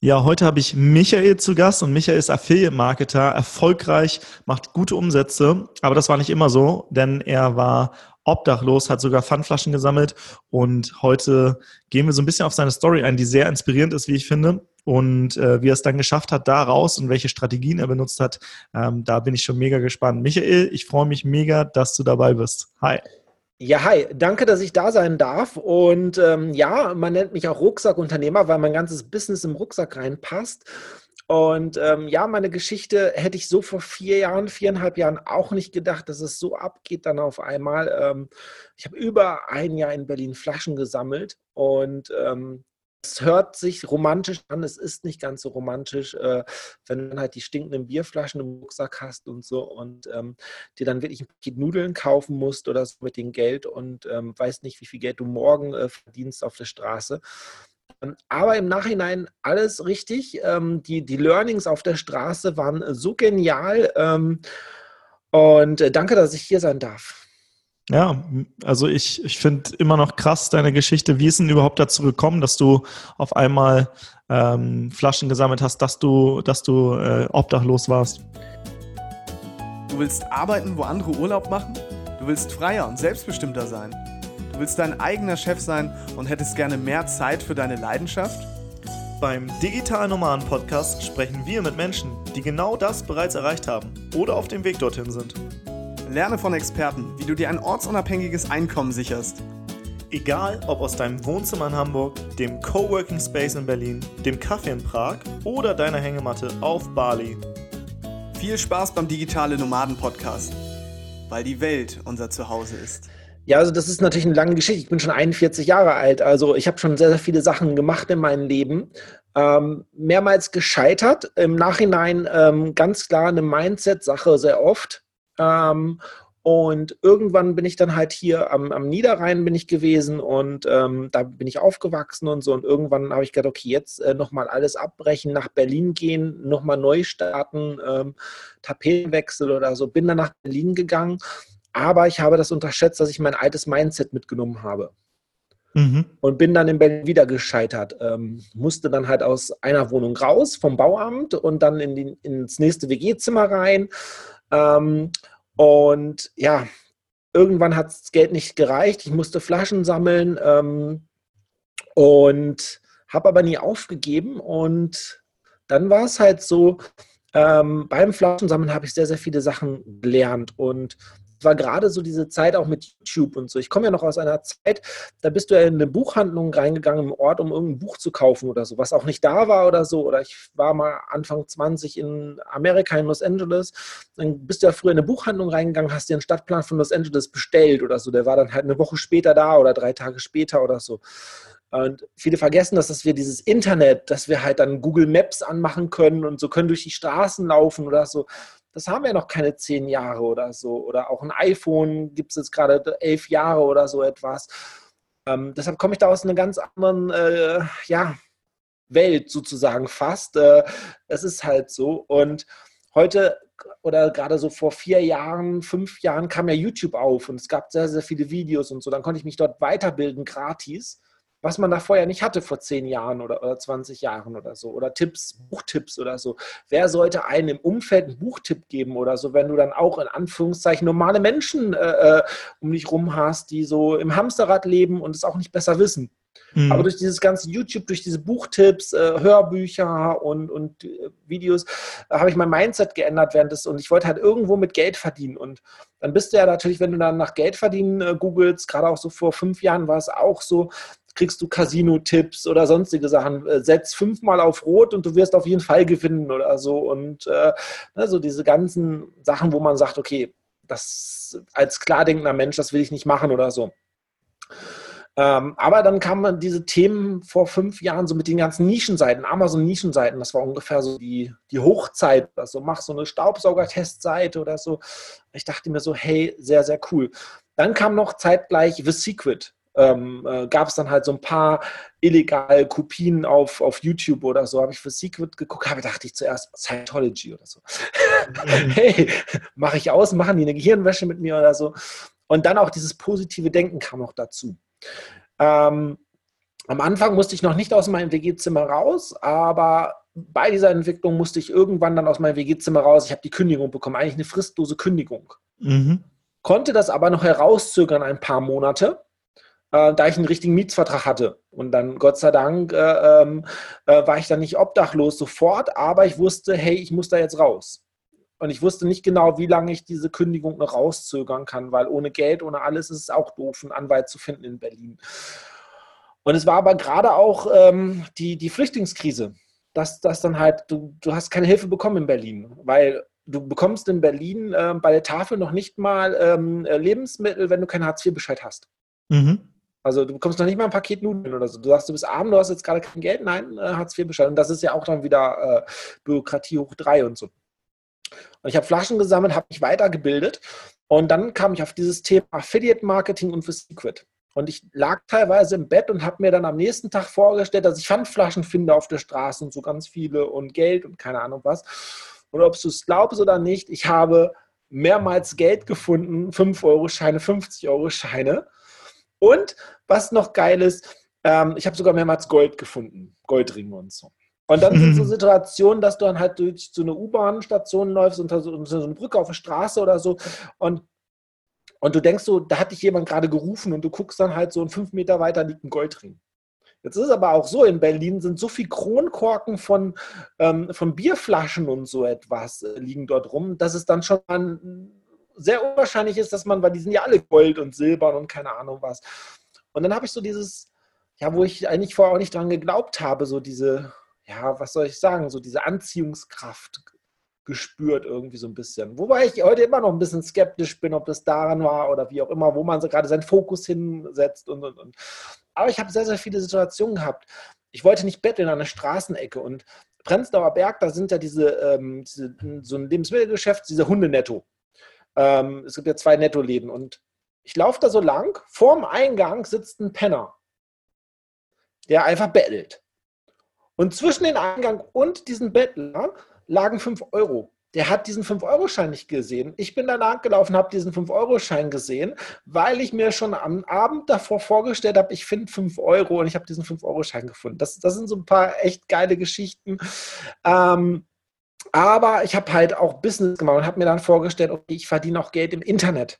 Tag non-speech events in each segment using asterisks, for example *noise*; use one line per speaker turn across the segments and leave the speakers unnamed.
Ja, heute habe ich Michael zu Gast und Michael ist Affiliate-Marketer, erfolgreich, macht gute Umsätze, aber das war nicht immer so, denn er war obdachlos, hat sogar Pfandflaschen gesammelt und heute gehen wir so ein bisschen auf seine Story ein, die sehr inspirierend ist, wie ich finde und äh, wie er es dann geschafft hat, da raus und welche Strategien er benutzt hat, ähm, da bin ich schon mega gespannt. Michael, ich freue mich mega, dass du dabei bist. Hi.
Ja, hi, danke, dass ich da sein darf. Und ähm, ja, man nennt mich auch Rucksackunternehmer, weil mein ganzes Business im Rucksack reinpasst. Und ähm, ja, meine Geschichte hätte ich so vor vier Jahren, viereinhalb Jahren auch nicht gedacht, dass es so abgeht dann auf einmal. Ähm, ich habe über ein Jahr in Berlin Flaschen gesammelt und ähm, es hört sich romantisch an, es ist nicht ganz so romantisch, äh, wenn du halt die stinkenden Bierflaschen im Rucksack hast und so und ähm, dir dann wirklich ein Paket Nudeln kaufen musst oder so mit dem Geld und ähm, weißt nicht, wie viel Geld du morgen äh, verdienst auf der Straße. Ähm, aber im Nachhinein alles richtig. Ähm, die, die Learnings auf der Straße waren so genial. Ähm, und äh, danke, dass ich hier sein darf.
Ja, also ich, ich finde immer noch krass deine Geschichte. Wie ist denn überhaupt dazu gekommen, dass du auf einmal ähm, Flaschen gesammelt hast, dass du, dass du äh, obdachlos warst?
Du willst arbeiten, wo andere Urlaub machen? Du willst freier und selbstbestimmter sein? Du willst dein eigener Chef sein und hättest gerne mehr Zeit für deine Leidenschaft?
Beim Digital Nomaden Podcast sprechen wir mit Menschen, die genau das bereits erreicht haben oder auf dem Weg dorthin sind.
Lerne von Experten, wie du dir ein ortsunabhängiges Einkommen sicherst.
Egal ob aus deinem Wohnzimmer in Hamburg, dem Coworking Space in Berlin, dem Kaffee in Prag oder deiner Hängematte auf Bali.
Viel Spaß beim Digitale Nomaden Podcast, weil die Welt unser Zuhause ist.
Ja, also das ist natürlich eine lange Geschichte. Ich bin schon 41 Jahre alt. Also ich habe schon sehr, sehr viele Sachen gemacht in meinem Leben. Ähm, mehrmals gescheitert. Im Nachhinein ähm, ganz klar eine Mindset-Sache sehr oft. Ähm, und irgendwann bin ich dann halt hier am, am Niederrhein bin ich gewesen und ähm, da bin ich aufgewachsen und so. Und irgendwann habe ich gedacht, okay, jetzt äh, nochmal alles abbrechen, nach Berlin gehen, nochmal neu starten, ähm, Tapetenwechsel oder so. Bin dann nach Berlin gegangen, aber ich habe das unterschätzt, dass ich mein altes Mindset mitgenommen habe. Mhm. Und bin dann in Berlin wieder gescheitert. Ähm, musste dann halt aus einer Wohnung raus vom Bauamt und dann in die, ins nächste WG-Zimmer rein. Ähm, und ja, irgendwann hat das Geld nicht gereicht. Ich musste Flaschen sammeln ähm, und habe aber nie aufgegeben. Und dann war es halt so, ähm, beim Flaschensammeln habe ich sehr, sehr viele Sachen gelernt. Und war gerade so diese Zeit auch mit YouTube und so. Ich komme ja noch aus einer Zeit, da bist du ja in eine Buchhandlung reingegangen im Ort, um irgendein Buch zu kaufen oder so, was auch nicht da war oder so. Oder ich war mal Anfang 20 in Amerika, in Los Angeles. Dann bist du ja früher in eine Buchhandlung reingegangen, hast dir einen Stadtplan von Los Angeles bestellt oder so. Der war dann halt eine Woche später da oder drei Tage später oder so. Und viele vergessen das, dass wir dieses Internet, dass wir halt dann Google Maps anmachen können und so können durch die Straßen laufen oder so das haben wir noch keine zehn Jahre oder so. Oder auch ein iPhone gibt es jetzt gerade elf Jahre oder so etwas. Ähm, deshalb komme ich da aus einer ganz anderen äh, ja, Welt sozusagen fast. Äh, es ist halt so. Und heute oder gerade so vor vier Jahren, fünf Jahren kam ja YouTube auf und es gab sehr, sehr viele Videos und so. Dann konnte ich mich dort weiterbilden gratis was man da vorher nicht hatte vor zehn Jahren oder, oder 20 Jahren oder so. Oder Tipps, Buchtipps oder so. Wer sollte einem im Umfeld einen Buchtipp geben oder so, wenn du dann auch in Anführungszeichen normale Menschen äh, äh um dich rum hast, die so im Hamsterrad leben und es auch nicht besser wissen. Mhm. Aber durch dieses ganze YouTube, durch diese Buchtipps, äh, Hörbücher und, und äh, Videos, äh, habe ich mein Mindset geändert während des und ich wollte halt irgendwo mit Geld verdienen. Und dann bist du ja natürlich, wenn du dann nach Geld verdienen äh, googelst, gerade auch so vor fünf Jahren war es auch so, kriegst du Casino-Tipps oder sonstige Sachen. Äh, setz fünfmal auf Rot und du wirst auf jeden Fall gewinnen oder so. Und äh, ne, so diese ganzen Sachen, wo man sagt, okay, das als klardenkender Mensch, das will ich nicht machen oder so. Ähm, aber dann kamen diese Themen vor fünf Jahren so mit den ganzen Nischenseiten, Amazon-Nischenseiten, das war ungefähr so die, die Hochzeit. Also mach so eine Staubsauger-Testseite oder so. Ich dachte mir so, hey, sehr, sehr cool. Dann kam noch zeitgleich The Secret ähm, äh, gab es dann halt so ein paar illegale Kopien auf, auf YouTube oder so. Habe ich für Secret geguckt, habe dachte ich zuerst Scientology oder so. Mhm. *laughs* hey, mache ich aus, machen die eine Gehirnwäsche mit mir oder so. Und dann auch dieses positive Denken kam noch dazu. Ähm, am Anfang musste ich noch nicht aus meinem WG-Zimmer raus, aber bei dieser Entwicklung musste ich irgendwann dann aus meinem WG-Zimmer raus. Ich habe die Kündigung bekommen, eigentlich eine fristlose Kündigung. Mhm. Konnte das aber noch herauszögern ein paar Monate, äh, da ich einen richtigen Mietsvertrag hatte. Und dann, Gott sei Dank, äh, ähm, äh, war ich dann nicht obdachlos sofort, aber ich wusste, hey, ich muss da jetzt raus. Und ich wusste nicht genau, wie lange ich diese Kündigung noch rauszögern kann, weil ohne Geld, ohne alles ist es auch doof, einen Anwalt zu finden in Berlin. Und es war aber gerade auch ähm, die, die Flüchtlingskrise, dass, dass dann halt, du, du hast keine Hilfe bekommen in Berlin, weil du bekommst in Berlin äh, bei der Tafel noch nicht mal ähm, Lebensmittel, wenn du keinen Hartz-IV-Bescheid hast. Mhm. Also du bekommst noch nicht mal ein Paket Nudeln oder so. Du sagst, du bist arm, du hast jetzt gerade kein Geld. Nein, äh, Hartz-IV-Bescheid. Und das ist ja auch dann wieder äh, Bürokratie hoch drei und so. Und ich habe Flaschen gesammelt, habe mich weitergebildet. Und dann kam ich auf dieses Thema Affiliate Marketing und für Secret. Und ich lag teilweise im Bett und habe mir dann am nächsten Tag vorgestellt, dass ich Pfandflaschen finde auf der Straße und so ganz viele und Geld und keine Ahnung was. Und ob du es glaubst oder nicht, ich habe mehrmals Geld gefunden, 5-Euro-Scheine, 50-Euro-Scheine. Und was noch geil ist, ähm, ich habe sogar mehrmals Gold gefunden, Goldringe und so. Und dann sind so Situationen, dass du dann halt durch so eine U-Bahn-Station läufst, unter so, unter so eine Brücke auf der Straße oder so und und du denkst so, da hat dich jemand gerade gerufen und du guckst dann halt so und fünf Meter weiter liegt ein Goldring. Jetzt ist es aber auch so, in Berlin sind so viele Kronkorken von, ähm, von Bierflaschen und so etwas äh, liegen dort rum, dass es dann schon mal sehr unwahrscheinlich ist, dass man, weil die sind ja alle Gold und Silber und keine Ahnung was. Und dann habe ich so dieses, ja, wo ich eigentlich vorher auch nicht dran geglaubt habe, so diese, ja, was soll ich sagen, so diese Anziehungskraft gespürt irgendwie so ein bisschen. Wobei ich heute immer noch ein bisschen skeptisch bin, ob das daran war oder wie auch immer, wo man so gerade seinen Fokus hinsetzt und, und, und. Aber ich habe sehr, sehr viele Situationen gehabt. Ich wollte nicht betteln an der Straßenecke und Prenzlauer Berg, da sind ja diese, ähm, diese so ein Lebensmittelgeschäft, diese Hundenetto. Ähm, es gibt ja zwei Netto-Läden und ich laufe da so lang, vorm Eingang sitzt ein Penner, der einfach bettelt. Und zwischen den Eingang und diesem Bettler lagen 5 Euro. Der hat diesen 5-Euro-Schein nicht gesehen. Ich bin danach gelaufen, habe diesen 5-Euro-Schein gesehen, weil ich mir schon am Abend davor vorgestellt habe, ich finde 5 Euro und ich habe diesen 5-Euro-Schein gefunden. Das, das sind so ein paar echt geile Geschichten. Ähm, aber ich habe halt auch Business gemacht und habe mir dann vorgestellt, okay, ich verdiene auch Geld im Internet.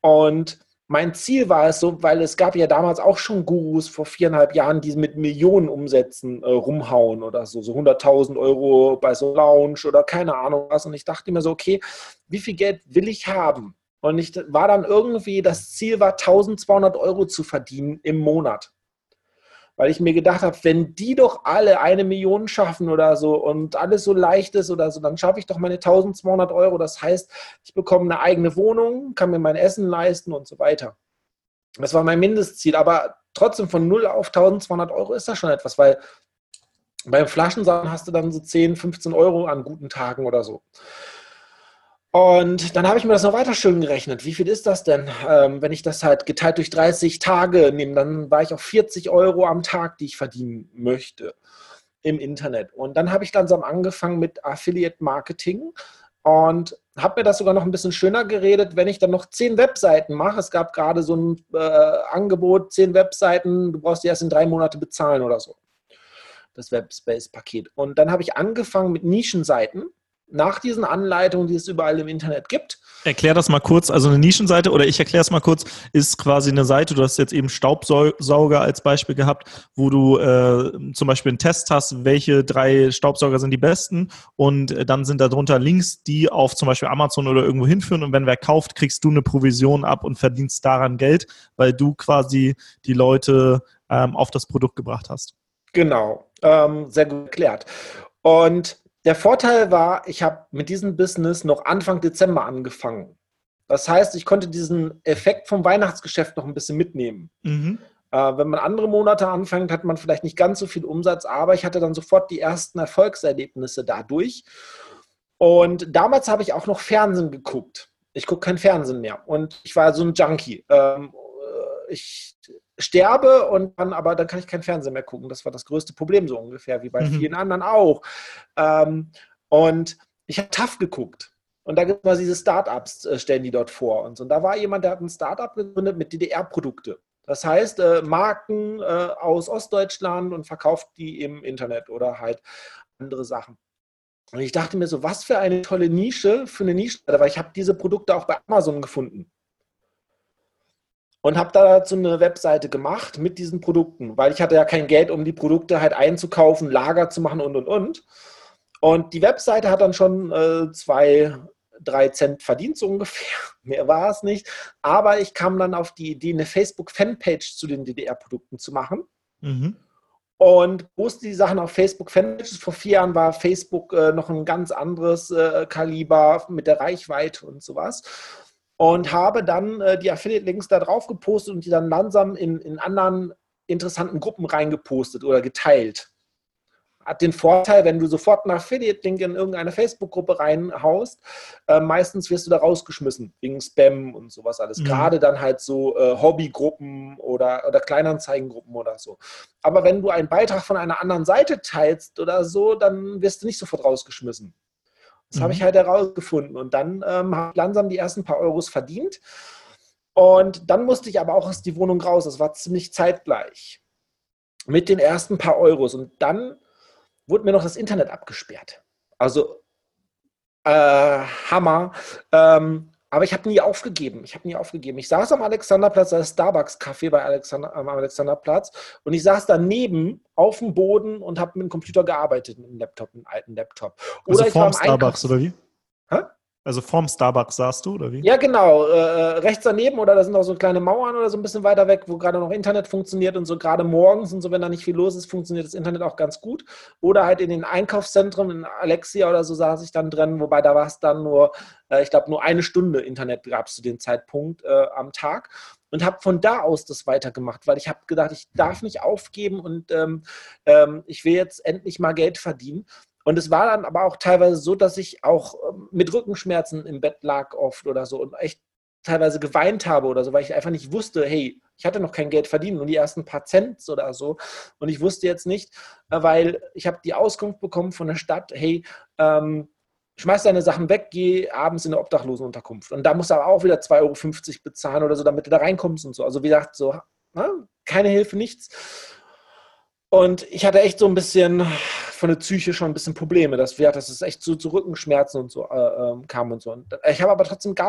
Und mein Ziel war es so, weil es gab ja damals auch schon Gurus vor viereinhalb Jahren, die mit Millionen Umsätzen äh, rumhauen oder so, so 100.000 Euro bei so Lounge oder keine Ahnung was. Und ich dachte mir so, okay, wie viel Geld will ich haben? Und ich war dann irgendwie, das Ziel war 1200 Euro zu verdienen im Monat weil ich mir gedacht habe, wenn die doch alle eine Million schaffen oder so und alles so leicht ist oder so, dann schaffe ich doch meine 1200 Euro. Das heißt, ich bekomme eine eigene Wohnung, kann mir mein Essen leisten und so weiter. Das war mein Mindestziel, aber trotzdem von 0 auf 1200 Euro ist das schon etwas, weil beim Flaschensammlen hast du dann so 10, 15 Euro an guten Tagen oder so. Und dann habe ich mir das noch weiter schön gerechnet. Wie viel ist das denn? Ähm, wenn ich das halt geteilt durch 30 Tage nehme, dann war ich auf 40 Euro am Tag, die ich verdienen möchte im Internet. Und dann habe ich langsam angefangen mit Affiliate Marketing und habe mir das sogar noch ein bisschen schöner geredet, wenn ich dann noch zehn Webseiten mache. Es gab gerade so ein äh, Angebot, zehn Webseiten, du brauchst die erst in drei Monate bezahlen oder so. Das Webspace-Paket. Und dann habe ich angefangen mit Nischenseiten nach diesen Anleitungen, die es überall im Internet gibt.
Erklär das mal kurz. Also eine Nischenseite oder ich erkläre es mal kurz, ist quasi eine Seite, du hast jetzt eben Staubsauger als Beispiel gehabt, wo du äh, zum Beispiel einen Test hast, welche drei Staubsauger sind die besten und äh, dann sind darunter Links, die auf zum Beispiel Amazon oder irgendwo hinführen und wenn wer kauft, kriegst du eine Provision ab und verdienst daran Geld, weil du quasi die Leute ähm, auf das Produkt gebracht hast.
Genau, ähm, sehr gut erklärt. Und der Vorteil war, ich habe mit diesem Business noch Anfang Dezember angefangen. Das heißt, ich konnte diesen Effekt vom Weihnachtsgeschäft noch ein bisschen mitnehmen. Mhm. Äh, wenn man andere Monate anfängt, hat man vielleicht nicht ganz so viel Umsatz, aber ich hatte dann sofort die ersten Erfolgserlebnisse dadurch. Und damals habe ich auch noch Fernsehen geguckt. Ich gucke kein Fernsehen mehr. Und ich war so ein Junkie. Ähm, äh, ich sterbe und dann, aber dann kann ich kein Fernsehen mehr gucken. Das war das größte Problem so ungefähr, wie bei mhm. vielen anderen auch. Ähm, und ich habe TAF geguckt. Und da gibt es diese Startups, äh, stellen die dort vor. Und, so. und da war jemand, der hat ein Startup gegründet mit DDR-Produkte. Das heißt, äh, Marken äh, aus Ostdeutschland und verkauft die im Internet oder halt andere Sachen. Und ich dachte mir so, was für eine tolle Nische für eine Nische, weil ich habe diese Produkte auch bei Amazon gefunden. Und habe dazu eine Webseite gemacht mit diesen Produkten, weil ich hatte ja kein Geld, um die Produkte halt einzukaufen, Lager zu machen und, und, und. Und die Webseite hat dann schon äh, zwei, drei Cent verdient, so ungefähr. *laughs* Mehr war es nicht. Aber ich kam dann auf die Idee, eine Facebook-Fanpage zu den DDR-Produkten zu machen. Mhm. Und poste die Sachen auf Facebook-Fanpages. Vor vier Jahren war Facebook äh, noch ein ganz anderes äh, Kaliber mit der Reichweite und sowas. Und habe dann äh, die Affiliate-Links da drauf gepostet und die dann langsam in, in anderen interessanten Gruppen reingepostet oder geteilt hat den Vorteil, wenn du sofort einen Affiliate-Link in irgendeine Facebook-Gruppe reinhaust, äh, meistens wirst du da rausgeschmissen, wegen Spam und sowas alles. Mhm. Gerade dann halt so äh, Hobbygruppen oder, oder Kleinanzeigengruppen oder so. Aber wenn du einen Beitrag von einer anderen Seite teilst oder so, dann wirst du nicht sofort rausgeschmissen. Das mhm. habe ich halt herausgefunden. Und dann ähm, habe ich langsam die ersten paar Euros verdient. Und dann musste ich aber auch aus die Wohnung raus. Das war ziemlich zeitgleich. Mit den ersten paar Euros. Und dann wurde mir noch das Internet abgesperrt. Also äh, Hammer. Ähm, aber ich habe nie aufgegeben. Ich habe nie aufgegeben. Ich saß am Alexanderplatz, da ist Starbucks-Café bei Alexander, am Alexanderplatz. Und ich saß daneben auf dem Boden und habe mit dem Computer gearbeitet, mit dem Laptop, einem alten Laptop.
Oder also vorm Starbucks, oder wie? Hä? Also vorm Starbucks saßt du, oder wie?
Ja, genau. Äh, äh, rechts daneben oder da sind auch so kleine Mauern oder so ein bisschen weiter weg, wo gerade noch Internet funktioniert und so gerade morgens und so, wenn da nicht viel los ist, funktioniert das Internet auch ganz gut. Oder halt in den Einkaufszentren, in Alexia oder so saß ich dann drin, wobei da war es dann nur, äh, ich glaube, nur eine Stunde Internet gab es zu dem Zeitpunkt äh, am Tag und habe von da aus das weitergemacht, weil ich habe gedacht, ich darf nicht aufgeben und ähm, ähm, ich will jetzt endlich mal Geld verdienen. Und es war dann aber auch teilweise so, dass ich auch ähm, mit Rückenschmerzen im Bett lag oft oder so und echt teilweise geweint habe oder so, weil ich einfach nicht wusste, hey, ich hatte noch kein Geld verdient und die ersten paar Cent oder so. Und ich wusste jetzt nicht, äh, weil ich habe die Auskunft bekommen von der Stadt, hey, ähm, schmeiß deine Sachen weg, geh abends in eine Obdachlosenunterkunft. Und da musst du aber auch wieder 2,50 Euro bezahlen oder so, damit du da reinkommst und so. Also wie gesagt, so, ne, keine Hilfe, nichts. Und ich hatte echt so ein bisschen von der Psyche schon ein bisschen Probleme, dass, wir, dass es echt so zu Rückenschmerzen und so äh, ähm, kam und so. Und ich habe aber trotzdem gar